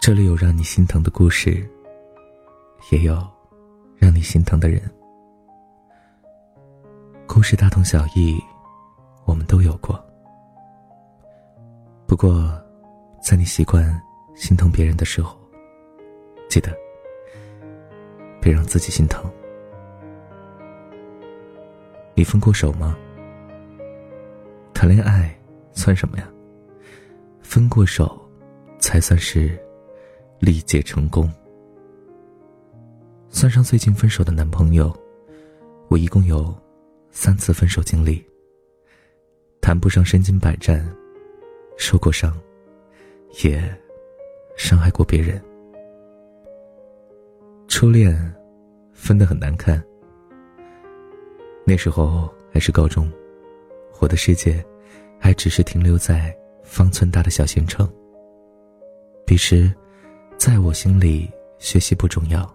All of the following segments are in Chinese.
这里有让你心疼的故事，也有让你心疼的人。故事大同小异，我们都有过。不过，在你习惯心疼别人的时候，记得别让自己心疼。你分过手吗？谈恋爱算什么呀？分过手，才算是。历劫成功。算上最近分手的男朋友，我一共有三次分手经历。谈不上身经百战，受过伤，也伤害过别人。初恋分得很难看。那时候还是高中，我的世界还只是停留在方寸大的小县城。彼时。在我心里，学习不重要。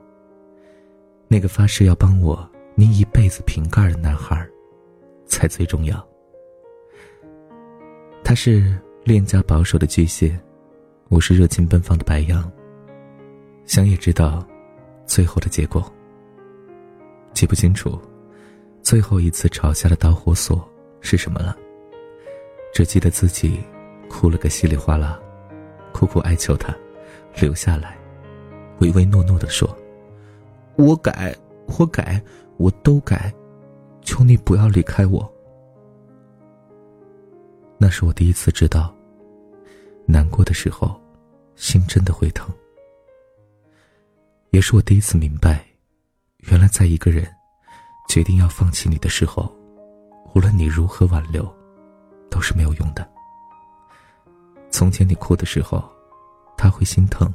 那个发誓要帮我拧一辈子瓶盖的男孩，才最重要。他是恋家保守的巨蟹，我是热情奔放的白羊。想也知道，最后的结果。记不清楚，最后一次吵架的导火索是什么了。只记得自己哭了个稀里哗啦，苦苦哀求他。留下来，唯唯诺诺的说：“我改，我改，我都改，求你不要离开我。”那是我第一次知道，难过的时候，心真的会疼。也是我第一次明白，原来在一个人决定要放弃你的时候，无论你如何挽留，都是没有用的。从前你哭的时候。他会心疼。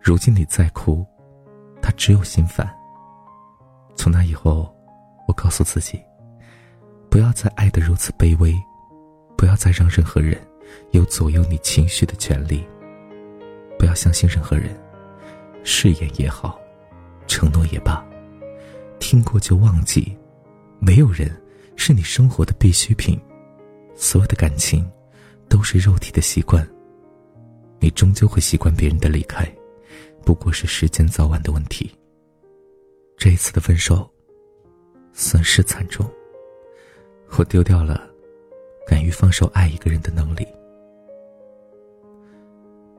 如今你再哭，他只有心烦。从那以后，我告诉自己，不要再爱得如此卑微，不要再让任何人有左右你情绪的权利，不要相信任何人，誓言也好，承诺也罢，听过就忘记。没有人是你生活的必需品，所有的感情都是肉体的习惯。你终究会习惯别人的离开，不过是时间早晚的问题。这一次的分手，损失惨重。我丢掉了敢于放手爱一个人的能力。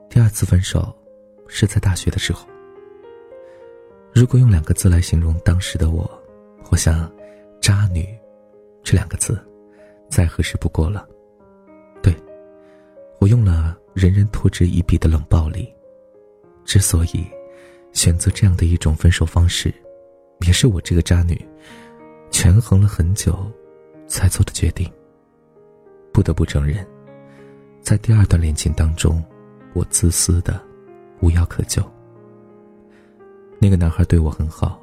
第二次分手，是在大学的时候。如果用两个字来形容当时的我，我想“渣女”这两个字，再合适不过了。对，我用了。人人唾之以鼻的冷暴力，之所以选择这样的一种分手方式，也是我这个渣女权衡了很久才做的决定。不得不承认，在第二段恋情当中，我自私的无药可救。那个男孩对我很好，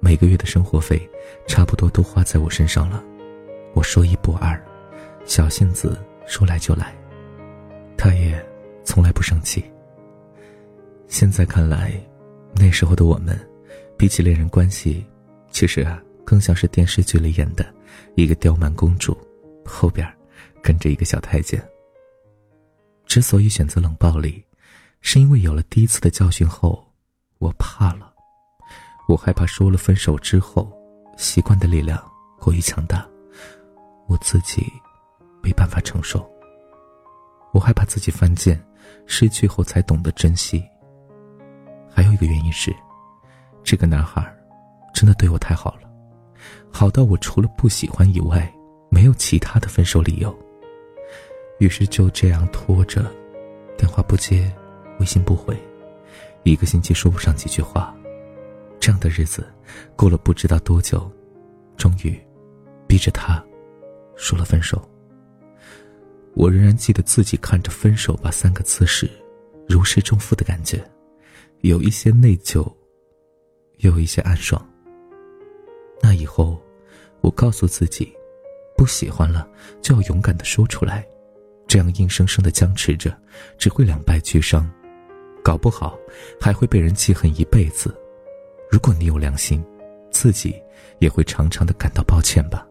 每个月的生活费差不多都花在我身上了。我说一不二，小性子说来就来，他也。从来不生气。现在看来，那时候的我们，比起恋人关系，其实啊，更像是电视剧里演的一个刁蛮公主，后边跟着一个小太监。之所以选择冷暴力，是因为有了第一次的教训后，我怕了，我害怕说了分手之后，习惯的力量过于强大，我自己没办法承受。我害怕自己犯贱。失去后才懂得珍惜。还有一个原因是，这个男孩真的对我太好了，好到我除了不喜欢以外，没有其他的分手理由。于是就这样拖着，电话不接，微信不回，一个星期说不上几句话，这样的日子过了不知道多久，终于逼着他说了分手。我仍然记得自己看着“分手吧”三个字时，如释重负的感觉，有一些内疚，有一些暗爽。那以后，我告诉自己，不喜欢了就要勇敢的说出来，这样硬生生的僵持着，只会两败俱伤，搞不好还会被人记恨一辈子。如果你有良心，自己也会常常的感到抱歉吧。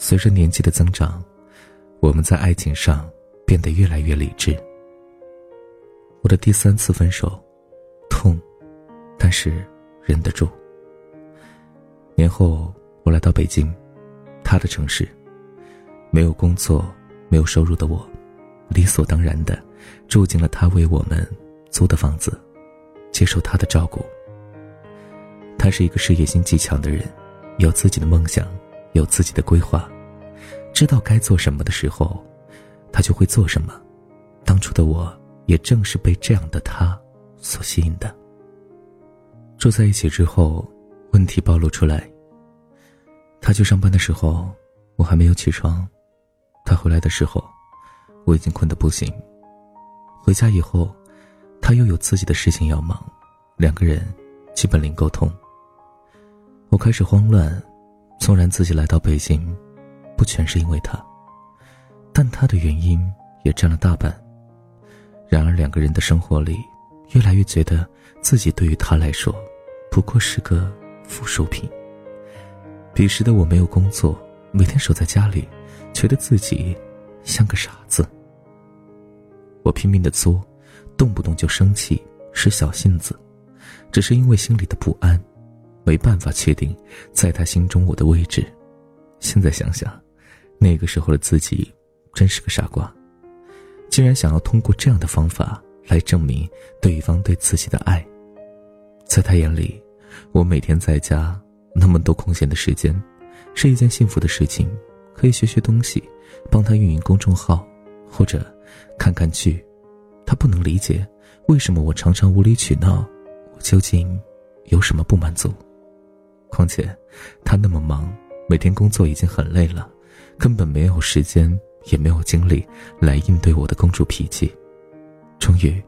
随着年纪的增长，我们在爱情上变得越来越理智。我的第三次分手，痛，但是忍得住。年后，我来到北京，他的城市，没有工作、没有收入的我，理所当然的住进了他为我们租的房子，接受他的照顾。他是一个事业心极强的人，有自己的梦想，有自己的规划，知道该做什么的时候，他就会做什么。当初的我，也正是被这样的他所吸引的。住在一起之后，问题暴露出来。他去上班的时候，我还没有起床；他回来的时候，我已经困得不行。回家以后，他又有自己的事情要忙，两个人基本零沟通。我开始慌乱，纵然自己来到北京，不全是因为他，但他的原因也占了大半。然而两个人的生活里，越来越觉得自己对于他来说，不过是个附属品。彼时的我没有工作，每天守在家里，觉得自己像个傻子。我拼命的作，动不动就生气，使小性子，只是因为心里的不安。没办法确定，在他心中我的位置。现在想想，那个时候的自己真是个傻瓜，竟然想要通过这样的方法来证明对方对自己的爱。在他眼里，我每天在家那么多空闲的时间，是一件幸福的事情，可以学学东西，帮他运营公众号，或者看看剧。他不能理解为什么我常常无理取闹，我究竟有什么不满足？况且，他那么忙，每天工作已经很累了，根本没有时间，也没有精力来应对我的公主脾气。终于，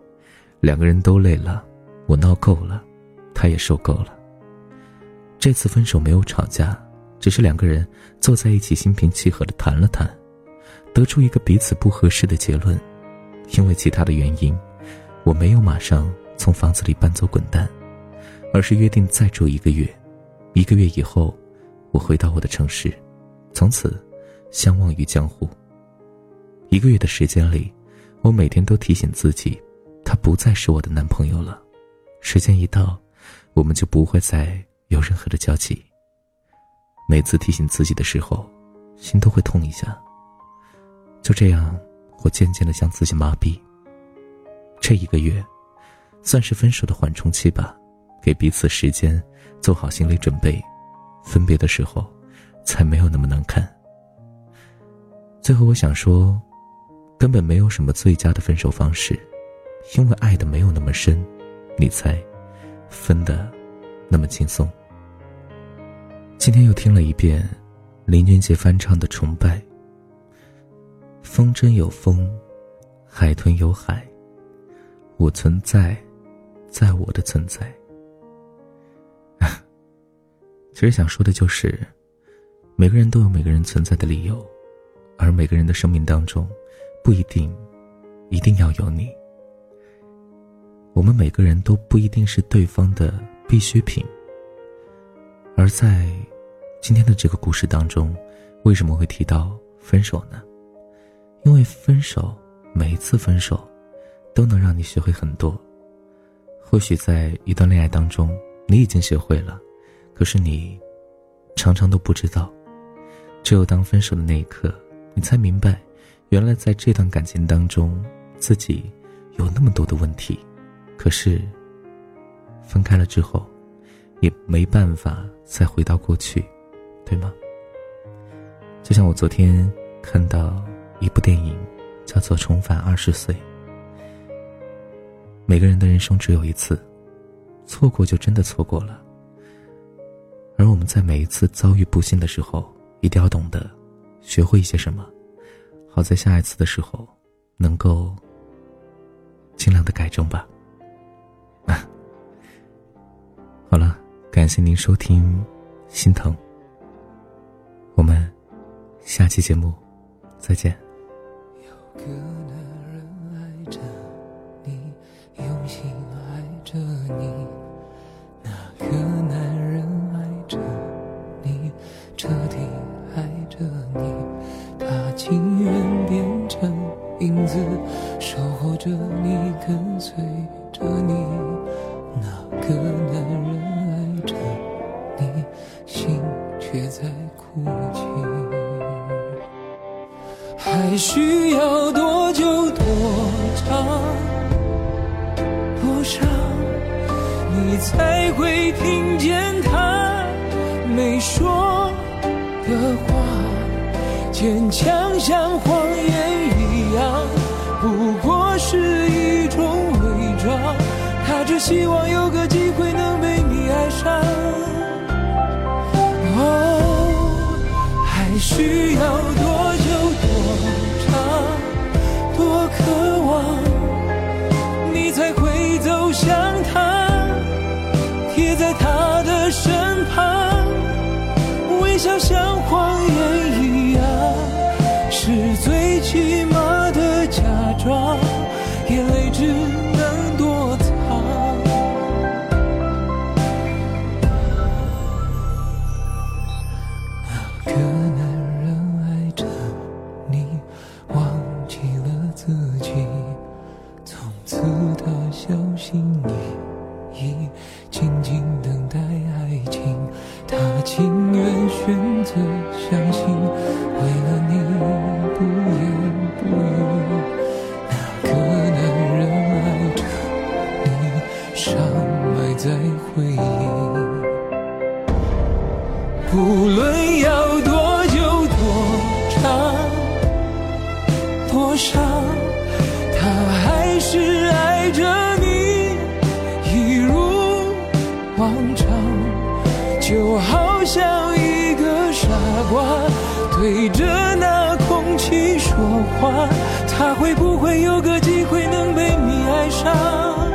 两个人都累了，我闹够了，他也受够了。这次分手没有吵架，只是两个人坐在一起，心平气和的谈了谈，得出一个彼此不合适的结论。因为其他的原因，我没有马上从房子里搬走滚蛋，而是约定再住一个月。一个月以后，我回到我的城市，从此相忘于江湖。一个月的时间里，我每天都提醒自己，他不再是我的男朋友了。时间一到，我们就不会再有任何的交集。每次提醒自己的时候，心都会痛一下。就这样，我渐渐的将自己麻痹。这一个月，算是分手的缓冲期吧，给彼此时间。做好心理准备，分别的时候，才没有那么难看。最后，我想说，根本没有什么最佳的分手方式，因为爱的没有那么深，你才分的那么轻松。今天又听了一遍林俊杰翻唱的《崇拜》，风筝有风，海豚有海，我存在，在我的存在。其实想说的就是，每个人都有每个人存在的理由，而每个人的生命当中，不一定一定要有你。我们每个人都不一定是对方的必需品。而在今天的这个故事当中，为什么会提到分手呢？因为分手，每一次分手，都能让你学会很多。或许在一段恋爱当中，你已经学会了。可是你，常常都不知道，只有当分手的那一刻，你才明白，原来在这段感情当中，自己有那么多的问题。可是，分开了之后，也没办法再回到过去，对吗？就像我昨天看到一部电影，叫做《重返二十岁》。每个人的人生只有一次，错过就真的错过了。而我们在每一次遭遇不幸的时候，一定要懂得学会一些什么，好在下一次的时候能够尽量的改正吧。啊，好了，感谢您收听《心疼》，我们下期节目再见。有个男人爱着着你，跟随着你。那个男人爱着你，心却在哭泣。还需要多久多长多少，你才会听见他没说的话？坚强像谎言一样，不过是一种伪装。他只希望有个机会能被伤埋在回忆。不论要多久多长多少。是爱着你，一如往常，就好像一个傻瓜对着那空气说话。他会不会有个机会能被你爱上？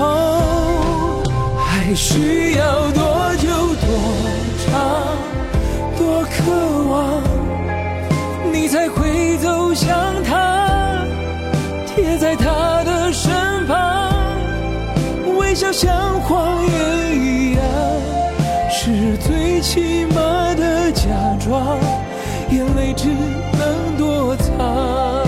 哦，还需要多久多长多渴望，你才会走向他？贴在他的身旁，微笑像谎言一样，是最起码的假装，眼泪只能躲藏。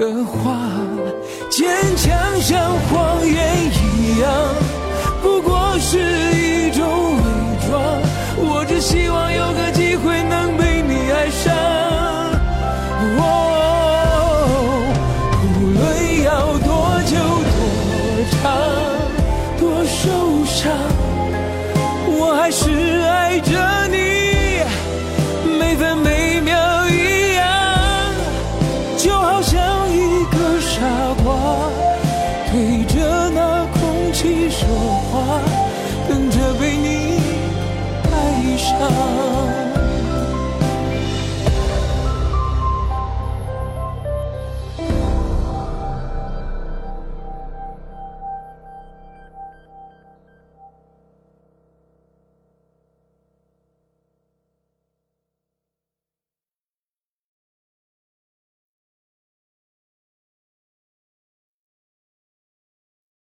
的话？坚强像谎言一样，不过是